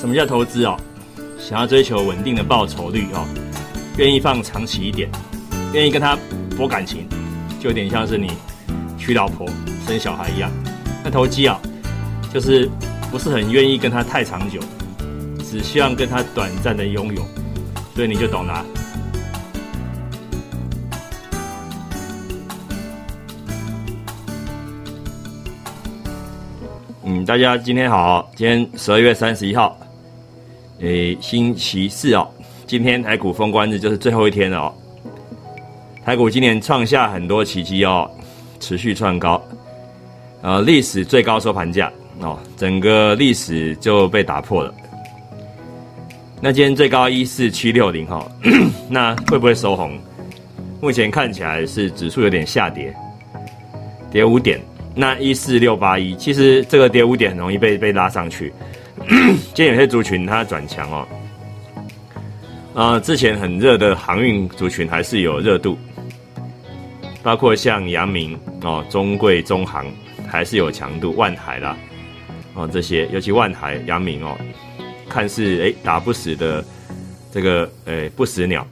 什么叫投资哦？想要追求稳定的报酬率哦，愿意放长期一点，愿意跟他博感情，就有点像是你娶老婆生小孩一样。那投机啊，就是不是很愿意跟他太长久，只希望跟他短暂的拥有，所以你就懂了。嗯，大家今天好，今天十二月三十一号。诶，星期四哦，今天台股封关日就是最后一天了哦。台股今年创下很多奇迹哦，持续创高，呃，历史最高收盘价哦，整个历史就被打破了。那今天最高一四七六零哈，那会不会收红？目前看起来是指数有点下跌，跌五点。那一四六八一，其实这个跌五点很容易被被拉上去。今天有些族群它转强哦，啊，之前很热的航运族群还是有热度，包括像阳明哦、中贵、中航还是有强度，万海啦哦这些，尤其万海、阳明哦，看似哎打不死的这个诶不死鸟。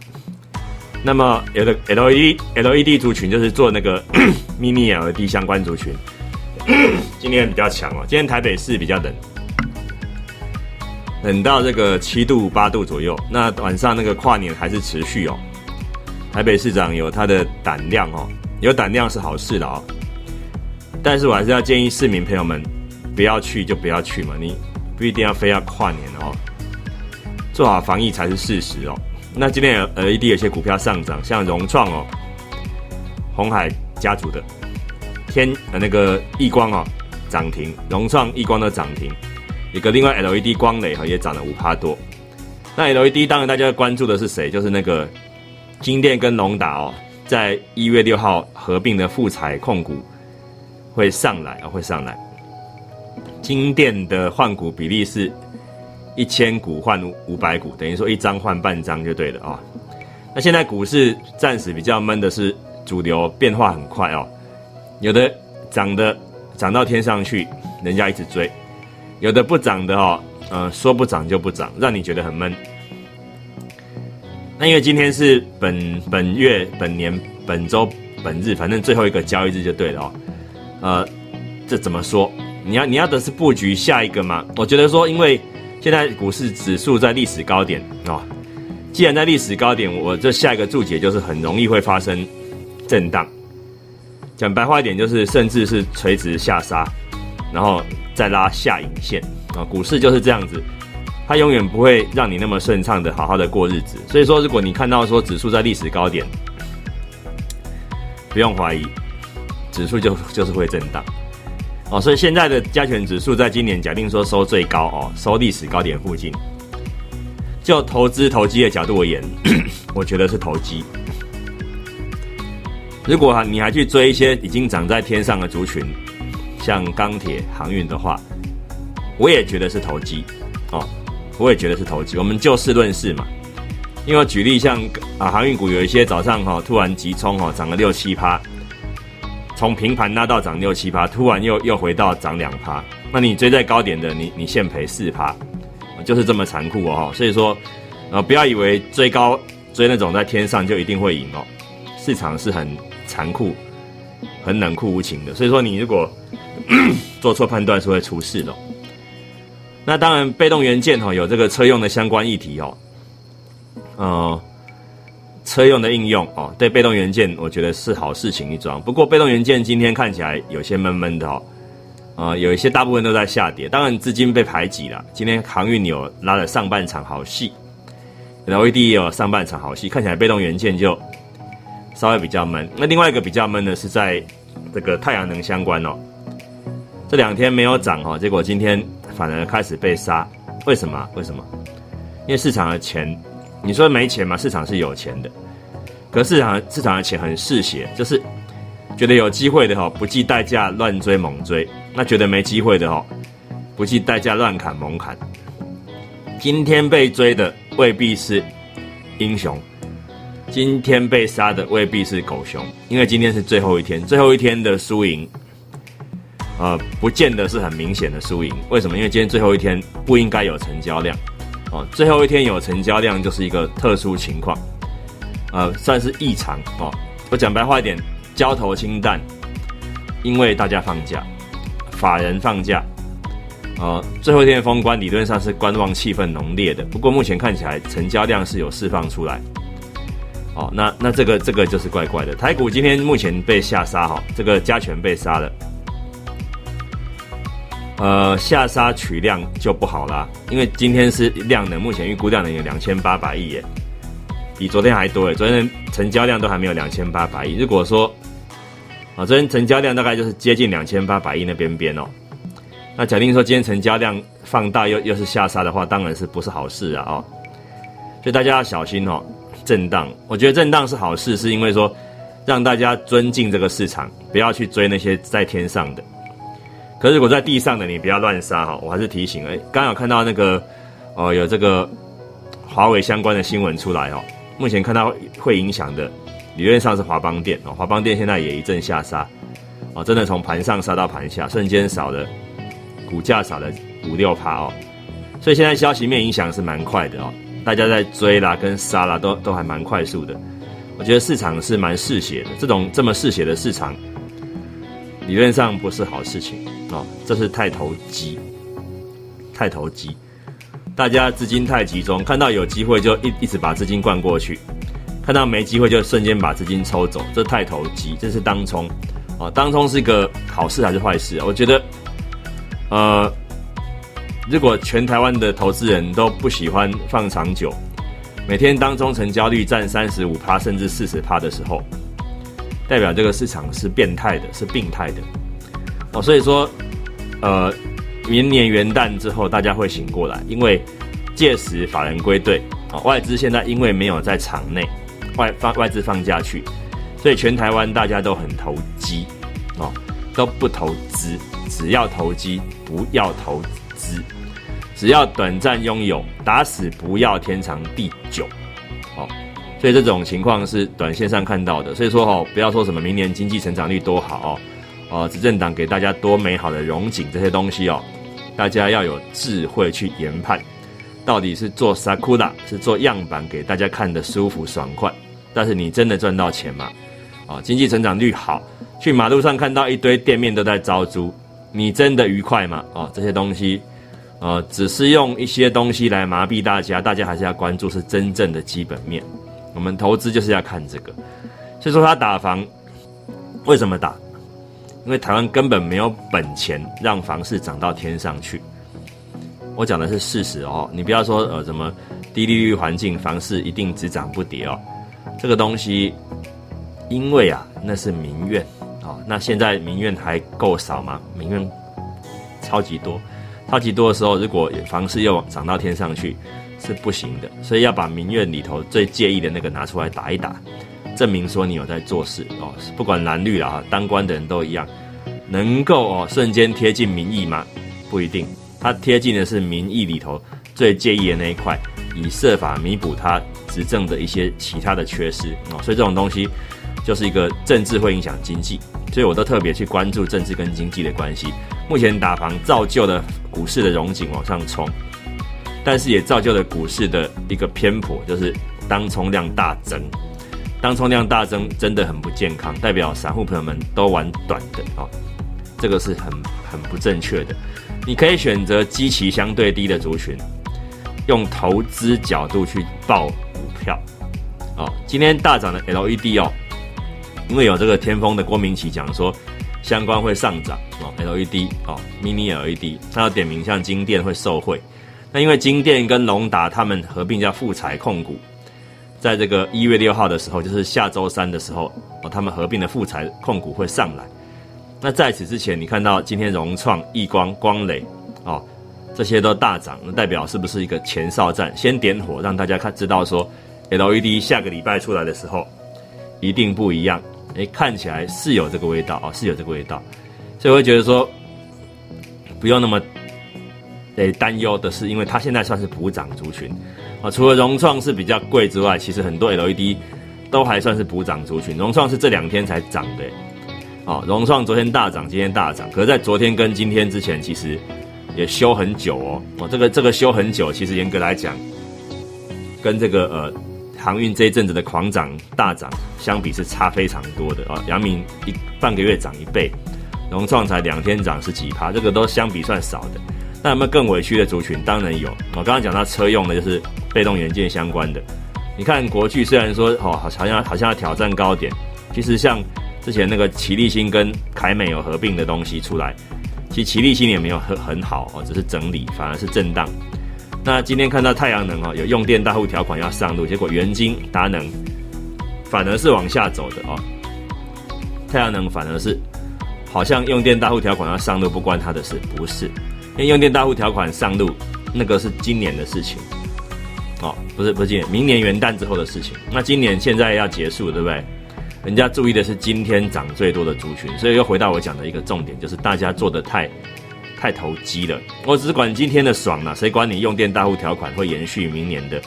那么有的 LED LED 族群就是做那个 mini LED 相关族群，今天比较强哦，今天台北市比较冷。冷到这个七度八度左右，那晚上那个跨年还是持续哦。台北市长有他的胆量哦，有胆量是好事的哦。但是我还是要建议市民朋友们，不要去就不要去嘛，你不一定要非要跨年哦。做好防疫才是事实哦。那今天 LED 有些股票上涨，像融创哦，红海家族的天呃那个易光哦涨停，融创易光的涨停。一个另外 LED 光磊哈也涨了五趴多，那 LED 当然大家关注的是谁？就是那个金电跟龙达哦，在一月六号合并的富彩控股会上来啊，会上来。金电的换股比例是一千股换五百股，等于说一张换半张就对了啊。那现在股市暂时比较闷的是主流变化很快哦，有的涨的涨到天上去，人家一直追。有的不涨的哦，呃，说不涨就不涨，让你觉得很闷。那因为今天是本本月、本年、本周、本日，反正最后一个交易日就对了哦。呃，这怎么说？你要你要的是布局下一个吗？我觉得说，因为现在股市指数在历史高点哦，既然在历史高点，我这下一个注解就是很容易会发生震荡。讲白话一点，就是甚至是垂直下杀，然后。再拉下影线啊，股市就是这样子，它永远不会让你那么顺畅的好好的过日子。所以说，如果你看到说指数在历史高点，不用怀疑，指数就就是会震荡哦。所以现在的加权指数在今年假定说收最高哦，收历史高点附近，就投资投机的角度而言，我觉得是投机。如果你还去追一些已经涨在天上的族群。像钢铁航运的话，我也觉得是投机哦，我也觉得是投机。我们就事论事嘛，因为举例像啊航运股有一些早上哈突然急冲哈涨了六七趴，从平盘拉到涨六七趴，突然又又回到涨两趴，那你追在高点的你你现赔四趴，就是这么残酷哦。所以说啊不要以为追高追那种在天上就一定会赢哦，市场是很残酷、很冷酷无情的。所以说你如果做错判断是会出事的。那当然，被动元件哈有这个车用的相关议题哦，呃，车用的应用哦，对被动元件我觉得是好事情一桩。不过被动元件今天看起来有些闷闷的哦，啊，有一些大部分都在下跌。当然资金被排挤了。今天航运有拉了上半场好戏，LED 也有上半场好戏，看起来被动元件就稍微比较闷。那另外一个比较闷的是在这个太阳能相关哦。这两天没有涨哈，结果今天反而开始被杀，为什么？为什么？因为市场的钱，你说没钱嘛？市场是有钱的，可市场市场的钱很嗜血，就是觉得有机会的哈，不计代价乱追猛追；那觉得没机会的哈，不计代价乱砍猛砍。今天被追的未必是英雄，今天被杀的未必是狗熊，因为今天是最后一天，最后一天的输赢。呃，不见得是很明显的输赢。为什么？因为今天最后一天不应该有成交量，哦，最后一天有成交量就是一个特殊情况，呃，算是异常哦。我讲白话一点，交投清淡，因为大家放假，法人放假，呃，最后一天的封关理论上是观望气氛浓烈的。不过目前看起来成交量是有释放出来，哦，那那这个这个就是怪怪的。台股今天目前被下杀哈，这个加权被杀了，呃，下杀取量就不好啦，因为今天是量能，目前预估量能有两千八百亿耶。比昨天还多诶，昨天成交量都还没有两千八百亿。如果说啊，昨天成交量大概就是接近两千八百亿那边边哦。那假定说今天成交量放大又又是下杀的话，当然是不是好事啊哦。所以大家要小心哦，震荡。我觉得震荡是好事，是因为说让大家尊敬这个市场，不要去追那些在天上的。可是如果在地上的，你不要乱杀哈。我还是提醒诶，刚好看到那个哦，有这个华为相关的新闻出来哦。目前看到会影响的，理论上是华邦电哦，华邦电现在也一阵下杀，哦，真的从盘上杀到盘下，瞬间少了，股价少了五六趴哦，所以现在消息面影响是蛮快的哦，大家在追啦跟杀啦都都还蛮快速的，我觉得市场是蛮嗜血的，这种这么嗜血的市场，理论上不是好事情哦，这是太投机，太投机。大家资金太集中，看到有机会就一一直把资金灌过去，看到没机会就瞬间把资金抽走，这太投机，这是当冲，啊，当冲是个好事还是坏事？我觉得，呃，如果全台湾的投资人都不喜欢放长久，每天当中成交率占三十五趴甚至四十趴的时候，代表这个市场是变态的，是病态的，哦，所以说，呃。明年元旦之后，大家会醒过来，因为届时法人归队啊，外资现在因为没有在场内，外放外资放假去，所以全台湾大家都很投机哦，都不投资，只要投机不要投资，只要短暂拥有，打死不要天长地久哦，所以这种情况是短线上看到的，所以说哦，不要说什么明年经济成长率多好哦，哦，执政党给大家多美好的荣景这些东西哦。大家要有智慧去研判，到底是做 sakura 是做样板给大家看的舒服爽快，但是你真的赚到钱吗？啊，经济成长率好，去马路上看到一堆店面都在招租，你真的愉快吗？啊，这些东西，呃，只是用一些东西来麻痹大家，大家还是要关注是真正的基本面。我们投资就是要看这个，所以说他打房为什么打？因为台湾根本没有本钱让房市涨到天上去，我讲的是事实哦。你不要说呃什么低利率环境房市一定只涨不跌哦，这个东西，因为啊那是民怨啊，那现在民怨还够少吗？民怨超级多，超级多的时候，如果房市又涨到天上去是不行的，所以要把民怨里头最介意的那个拿出来打一打。证明说你有在做事哦，不管蓝绿啊，当官的人都一样，能够哦瞬间贴近民意吗？不一定，他贴近的是民意里头最介意的那一块，以设法弥补他执政的一些其他的缺失哦。所以这种东西就是一个政治会影响经济，所以我都特别去关注政治跟经济的关系。目前打房造就了股市的融景往上冲，但是也造就了股市的一个偏颇，就是当冲量大增。当冲量大增真的很不健康，代表散户朋友们都玩短的哦，这个是很很不正确的。你可以选择基期相对低的族群，用投资角度去报股票哦。今天大涨的 LED 哦，因为有这个天风的郭明奇讲说相关会上涨哦，LED 哦，Mini LED，他要点名像金电会受惠。那因为金电跟龙达他们合并叫富彩控股。在这个一月六号的时候，就是下周三的时候，哦，他们合并的富彩控股会上来。那在此之前，你看到今天融创、易光、光磊，哦，这些都大涨，那代表是不是一个前哨战？先点火，让大家看知道说，LED 下个礼拜出来的时候一定不一样。诶，看起来是有这个味道啊，是有这个味道，所以我会觉得说，不用那么诶担忧的是，因为它现在算是补涨族群。啊，除了融创是比较贵之外，其实很多 LED 都还算是补涨族群。融创是这两天才涨的，哦，融创昨天大涨，今天大涨，可是在昨天跟今天之前，其实也修很久哦。哦，这个这个修很久，其实严格来讲，跟这个呃航运这一阵子的狂涨大涨相比，是差非常多的啊。阳明一半个月涨一倍，融创才两天涨十几趴，这个都相比算少的。那有没有更委屈的族群？当然有。我刚刚讲到车用的，就是被动元件相关的。你看国巨虽然说哦，好像好像要挑战高点，其实像之前那个奇力新跟凯美有合并的东西出来，其实奇力新也没有很很好哦，只是整理，反而是震荡。那今天看到太阳能哦，有用电大户条款要上路，结果元晶达能反而是往下走的哦。太阳能反而是好像用电大户条款要上路，不关他的事，不是？用电大户条款上路，那个是今年的事情。哦，不是不是今年，明年元旦之后的事情。那今年现在要结束，对不对？人家注意的是今天涨最多的族群，所以又回到我讲的一个重点，就是大家做的太太投机了。我只管今天的爽了，谁管你用电大户条款会延续明年的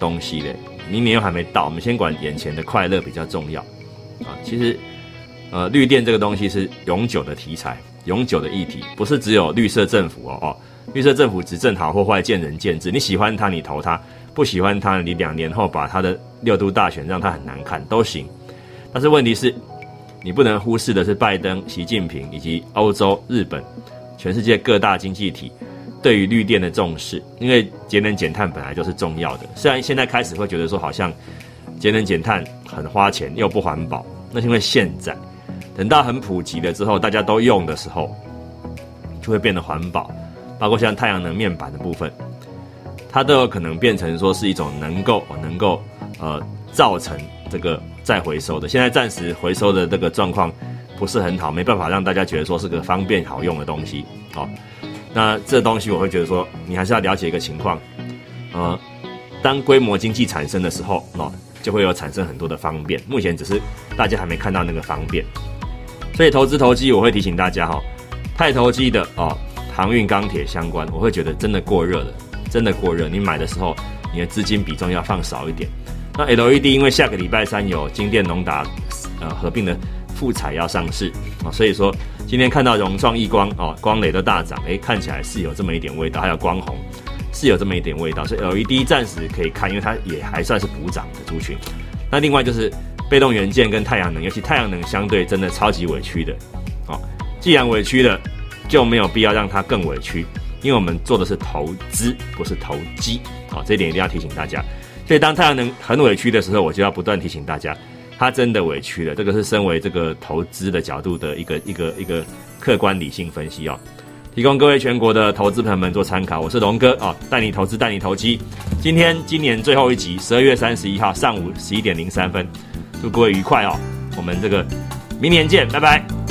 东西嘞？明年又还没到，我们先管眼前的快乐比较重要啊。其实，呃，绿电这个东西是永久的题材，永久的议题，不是只有绿色政府哦哦，绿色政府执政好或坏见仁见智，你喜欢他你投他。不喜欢他，你两年后把他的六都大选让他很难看都行，但是问题是，你不能忽视的是拜登、习近平以及欧洲、日本、全世界各大经济体对于绿电的重视，因为节能减碳本来就是重要的。虽然现在开始会觉得说好像节能减碳很花钱又不环保，那是因为现在等到很普及了之后，大家都用的时候，就会变得环保，包括像太阳能面板的部分。它都有可能变成说是一种能够能够呃造成这个再回收的，现在暂时回收的这个状况不是很好，没办法让大家觉得说是个方便好用的东西。好，那这东西我会觉得说你还是要了解一个情况，呃，当规模经济产生的时候，哦，就会有产生很多的方便。目前只是大家还没看到那个方便，所以投资投机我会提醒大家哈，太投机的哦，航运钢铁相关，我会觉得真的过热了。真的过热，你买的时候，你的资金比重要放少一点。那 LED 因为下个礼拜三有金电农达呃合并的富彩要上市啊，所以说今天看到融创易光哦，光磊都大涨，诶，看起来是有这么一点味道，还有光弘是有这么一点味道，所以 LED 暂时可以看，因为它也还算是补涨的族群。那另外就是被动元件跟太阳能，尤其太阳能相对真的超级委屈的哦，既然委屈了，就没有必要让它更委屈。因为我们做的是投资，不是投机，好，这一点一定要提醒大家。所以当太阳能很委屈的时候，我就要不断提醒大家，它真的委屈了。这个是身为这个投资的角度的一个一个一个客观理性分析哦，提供各位全国的投资朋友们做参考。我是龙哥啊，带你投资，带你投机。今天今年最后一集，十二月三十一号上午十一点零三分，祝各位愉快哦。我们这个明年见，拜拜。